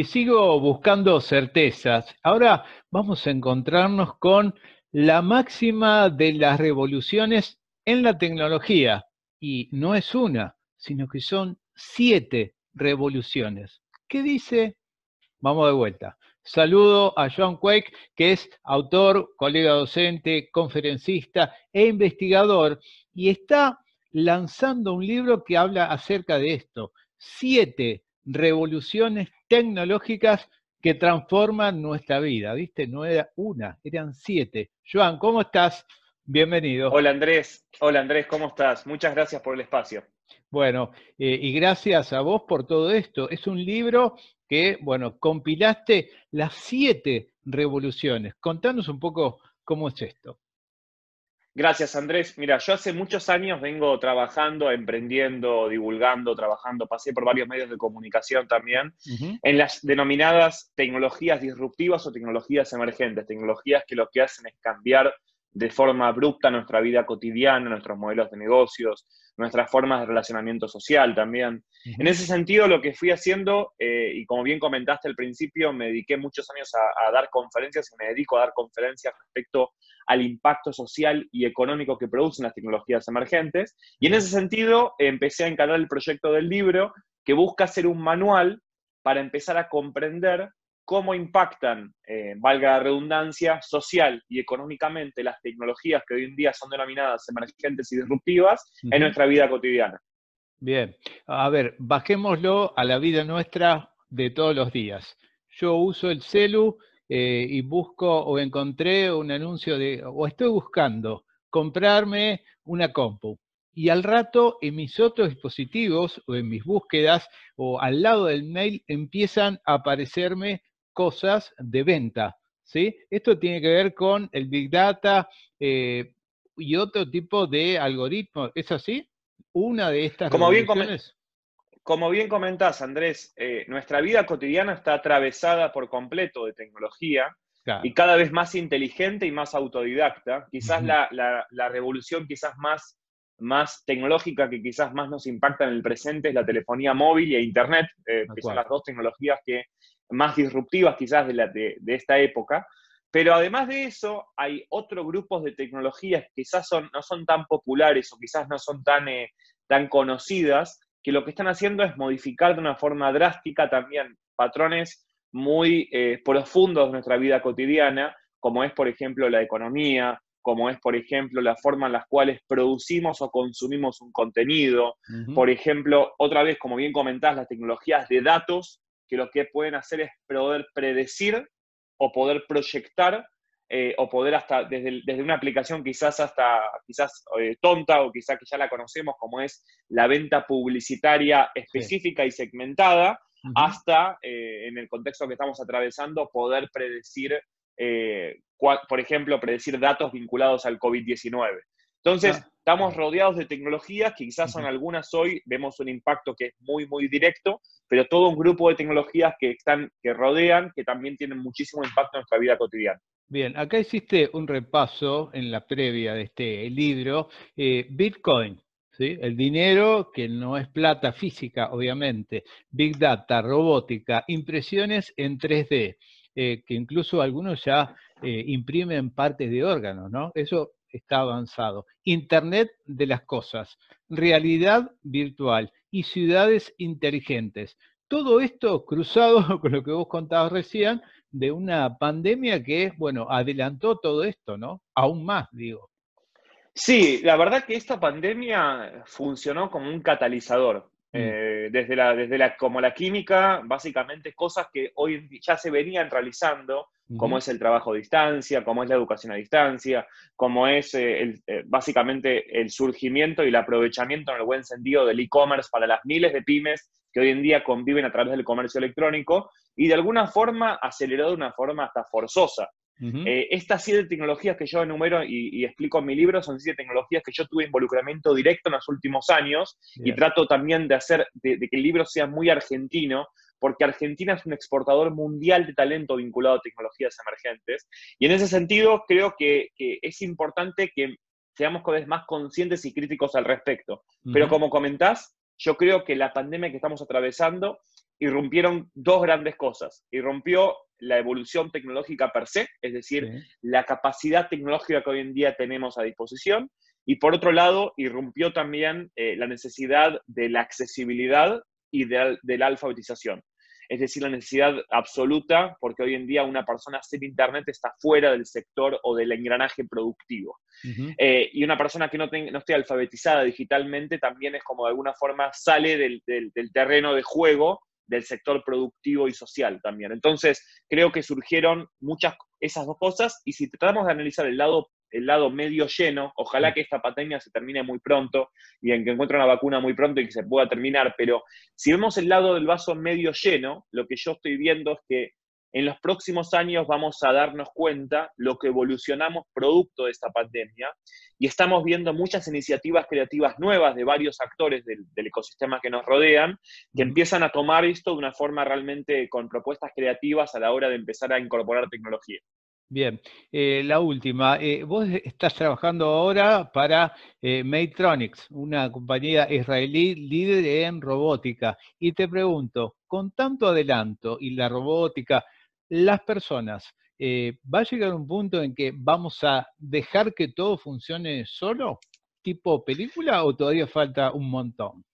Y sigo buscando certezas. Ahora vamos a encontrarnos con la máxima de las revoluciones en la tecnología. Y no es una, sino que son siete revoluciones. ¿Qué dice? Vamos de vuelta. Saludo a John Quake, que es autor, colega docente, conferencista e investigador, y está lanzando un libro que habla acerca de esto. Siete revoluciones tecnológicas que transforman nuestra vida, ¿viste? No era una, eran siete. Joan, ¿cómo estás? Bienvenido. Hola Andrés, hola Andrés, ¿cómo estás? Muchas gracias por el espacio. Bueno, eh, y gracias a vos por todo esto. Es un libro que, bueno, compilaste las siete revoluciones. Contanos un poco cómo es esto. Gracias, Andrés. Mira, yo hace muchos años vengo trabajando, emprendiendo, divulgando, trabajando, pasé por varios medios de comunicación también, en las denominadas tecnologías disruptivas o tecnologías emergentes, tecnologías que lo que hacen es cambiar de forma abrupta nuestra vida cotidiana, nuestros modelos de negocios, nuestras formas de relacionamiento social también. En ese sentido, lo que fui haciendo, eh, y como bien comentaste al principio, me dediqué muchos años a, dar conferencias y me dedico a dar conferencias respecto al impacto social y económico que producen las tecnologías emergentes. Y en ese sentido, empecé a encargar el proyecto del libro que busca ser un manual para empezar a comprender cómo impactan, eh, valga la redundancia, social y económicamente las tecnologías que hoy en día son denominadas emergentes y disruptivas en nuestra vida cotidiana. Bien, a ver, bajémoslo a la vida nuestra de todos los días. Yo uso el celu eh, y busco o encontré un anuncio de, o estoy buscando comprarme una compu. Y al rato en mis otros dispositivos o en mis búsquedas o al lado del mail empiezan a aparecerme cosas de venta. ¿sí? Esto tiene que ver con el Big Data eh, y otro tipo de algoritmos. ¿Es así? Una de estas como bien, como bien comentás, Andrés, eh, nuestra vida cotidiana está atravesada por completo de tecnología y cada vez más inteligente y más autodidacta. Quizás la, la, revolución quizás más, más tecnológica que quizás más nos impacta en el presente es la telefonía móvil e Internet, eh, que son las dos tecnologías que más disruptivas quizás de, la, de, esta época. Pero además de eso, hay otros grupos de tecnologías que quizás son, no son tan populares o quizás no son tan, eh, tan conocidas, que lo que están haciendo es modificar de una forma drástica también patrones muy eh, profundos de nuestra vida cotidiana, como es, por ejemplo, la economía, como es, por ejemplo, la forma en la cual producimos o consumimos un contenido. Por ejemplo, otra vez, como bien comentás, las tecnologías de datos que lo que pueden hacer es poder predecir o poder proyectar eh, o poder hasta desde, desde, una aplicación quizás hasta quizás eh, tonta o quizás que ya la conocemos como es la venta publicitaria específica y segmentada, hasta eh, en el contexto que estamos atravesando poder predecir, por ejemplo, predecir datos vinculados al COVID-19. Entonces, estamos rodeados de tecnologías que quizás son algunas hoy, vemos un impacto que es muy, muy directo, pero todo un grupo de tecnologías que, están, que rodean, que también tienen muchísimo impacto en nuestra vida cotidiana. Bien, acá hiciste un repaso en la previa de este libro. Eh, Bitcoin, ¿sí? el dinero que no es plata física, obviamente, Big Data, robótica, impresiones en 3D, eh, que incluso algunos ya eh, imprimen partes de órganos, ¿no? Eso está avanzado. Internet de las cosas, realidad virtual y ciudades inteligentes. Todo esto cruzado con lo que vos contabas recién de una pandemia que, bueno, adelantó todo esto, ¿no? Aún más, digo. Sí, la verdad que esta pandemia funcionó como un catalizador. Mm. Eh, desde, la, desde la, como la química, básicamente cosas que hoy ya se venían realizando, como es el trabajo a distancia, como es la educación a distancia, como es eh, el, eh, básicamente el surgimiento y el aprovechamiento en el buen sentido del e-commerce para las miles de pymes que hoy en día conviven a través del comercio electrónico y de alguna forma aceleró de una forma hasta forzosa. Eh, estas siete tecnologías que yo enumero y, explico en mi libro son siete tecnologías que yo tuve involucramiento directo en los últimos años y trato también de hacer de, que el libro sea muy argentino, porque Argentina es un exportador mundial de talento vinculado a tecnologías emergentes. Y en ese sentido, creo que, es importante que seamos cada vez más conscientes y críticos al respecto. Pero como comentás, yo creo que la pandemia que estamos atravesando irrumpieron dos grandes cosas. Irrumpió la evolución tecnológica per se, es decir, la capacidad tecnológica que hoy en día tenemos a disposición, y por otro lado, irrumpió también eh, la necesidad de la accesibilidad y de, la alfabetización. Es decir, la necesidad absoluta, porque hoy en día una persona sin Internet está fuera del sector o del engranaje productivo. Eh, y una persona que no, no, esté alfabetizada digitalmente también es como de alguna forma sale del, del terreno de juego del sector productivo y social también. Entonces, creo que surgieron muchas esas dos cosas y si tratamos de analizar el lado el lado medio lleno, ojalá que esta pandemia se termine muy pronto y en que encuentre una vacuna muy pronto y que se pueda terminar, pero si vemos el lado del vaso medio lleno, lo que yo estoy viendo es que en los próximos años vamos a darnos cuenta lo que evolucionamos producto de esta pandemia y estamos viendo muchas iniciativas creativas nuevas de varios actores del, ecosistema que nos rodean que empiezan a tomar esto de una forma realmente con propuestas creativas a la hora de empezar a incorporar tecnología. Bien, eh, la última. Eh, vos estás trabajando ahora para eh, una compañía israelí líder en robótica. Y te pregunto, con tanto adelanto y la robótica, las personas, eh, ¿va a llegar un punto en que vamos a dejar que todo funcione solo, tipo película, o todavía falta un montón?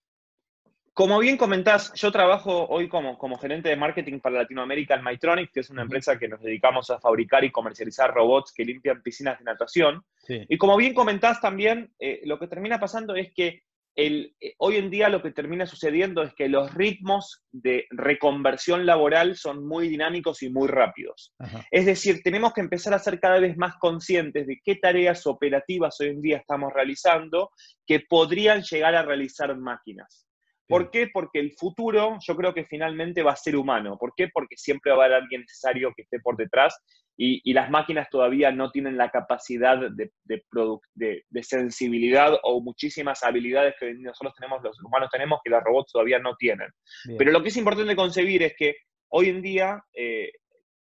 Como bien comentás, yo trabajo hoy como, como gerente de marketing para Latinoamérica en Mytronic, que es una empresa que nos dedicamos a fabricar y comercializar robots que limpian piscinas de natación. Y como bien comentás también, eh, lo que termina pasando es que el, eh, hoy en día lo que termina sucediendo es que los ritmos de reconversión laboral son muy dinámicos y muy rápidos. Es decir, tenemos que empezar a ser cada vez más conscientes de qué tareas operativas hoy en día estamos realizando que podrían llegar a realizar máquinas. ¿Por qué? Porque el futuro yo creo que finalmente va a ser humano. ¿Por qué? Porque siempre va a haber alguien necesario que esté por detrás y, las máquinas todavía no tienen la capacidad de, de, sensibilidad o muchísimas habilidades que nosotros tenemos, los humanos tenemos, que los robots todavía no tienen. Pero lo que es importante concebir es que hoy en día eh,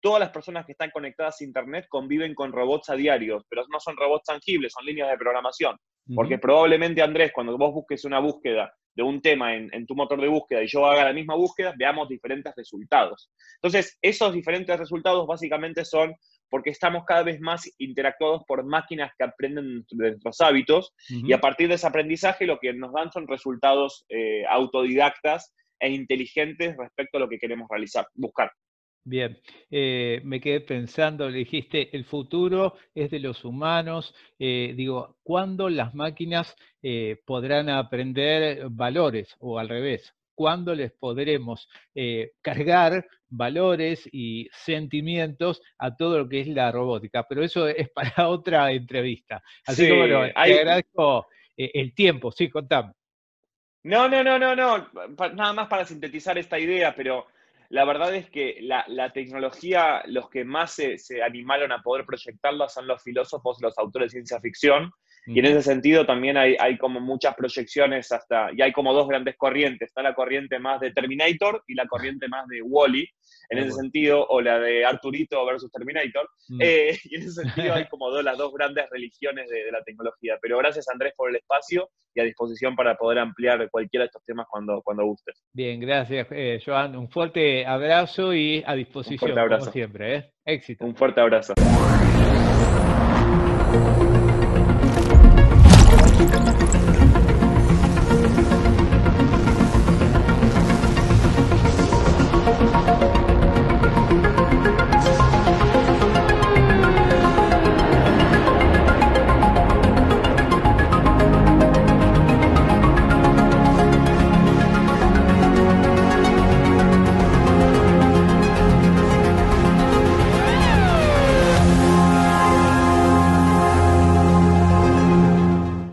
todas las personas que están conectadas a Internet conviven con robots a diario, pero no son robots tangibles, son líneas de programación. Porque probablemente, Andrés, cuando vos busques una búsqueda de un tema en, en, tu motor de búsqueda y yo haga la misma búsqueda, veamos diferentes resultados. Entonces, esos diferentes resultados básicamente son porque estamos cada vez más interactuados por máquinas que aprenden de nuestros hábitos y a partir de ese aprendizaje lo que nos dan son resultados eh, autodidactas e inteligentes respecto a lo que queremos realizar, buscar. Bien, eh, me quedé pensando, le dijiste, el futuro es de los humanos. Eh, digo, ¿cuándo las máquinas eh, podrán aprender valores o al revés? ¿Cuándo les podremos cargar valores y sentimientos a todo lo que es la robótica? Pero eso es para otra entrevista. Así que bueno, te agradezco el tiempo. Sí, contame. No, no, no, no, no. Nada más para sintetizar esta idea, pero la verdad es que la, tecnología, los que más se, se, animaron a poder proyectarla son los filósofos, los autores de ciencia ficción, y en ese sentido también hay, hay, como muchas proyecciones hasta, y hay como dos grandes corrientes, está la corriente más de Terminator y la corriente más de Wally, en ese sentido, o la de Arturito versus Terminator, mm. eh, y en ese sentido hay como dos, las dos grandes religiones de, la tecnología. Pero gracias Andrés por el espacio y a disposición para poder ampliar cualquiera de estos temas cuando, cuando gustes. Bien, gracias eh, Joan, un fuerte abrazo y a disposición, como siempre. ¿eh? Éxito. Un fuerte abrazo.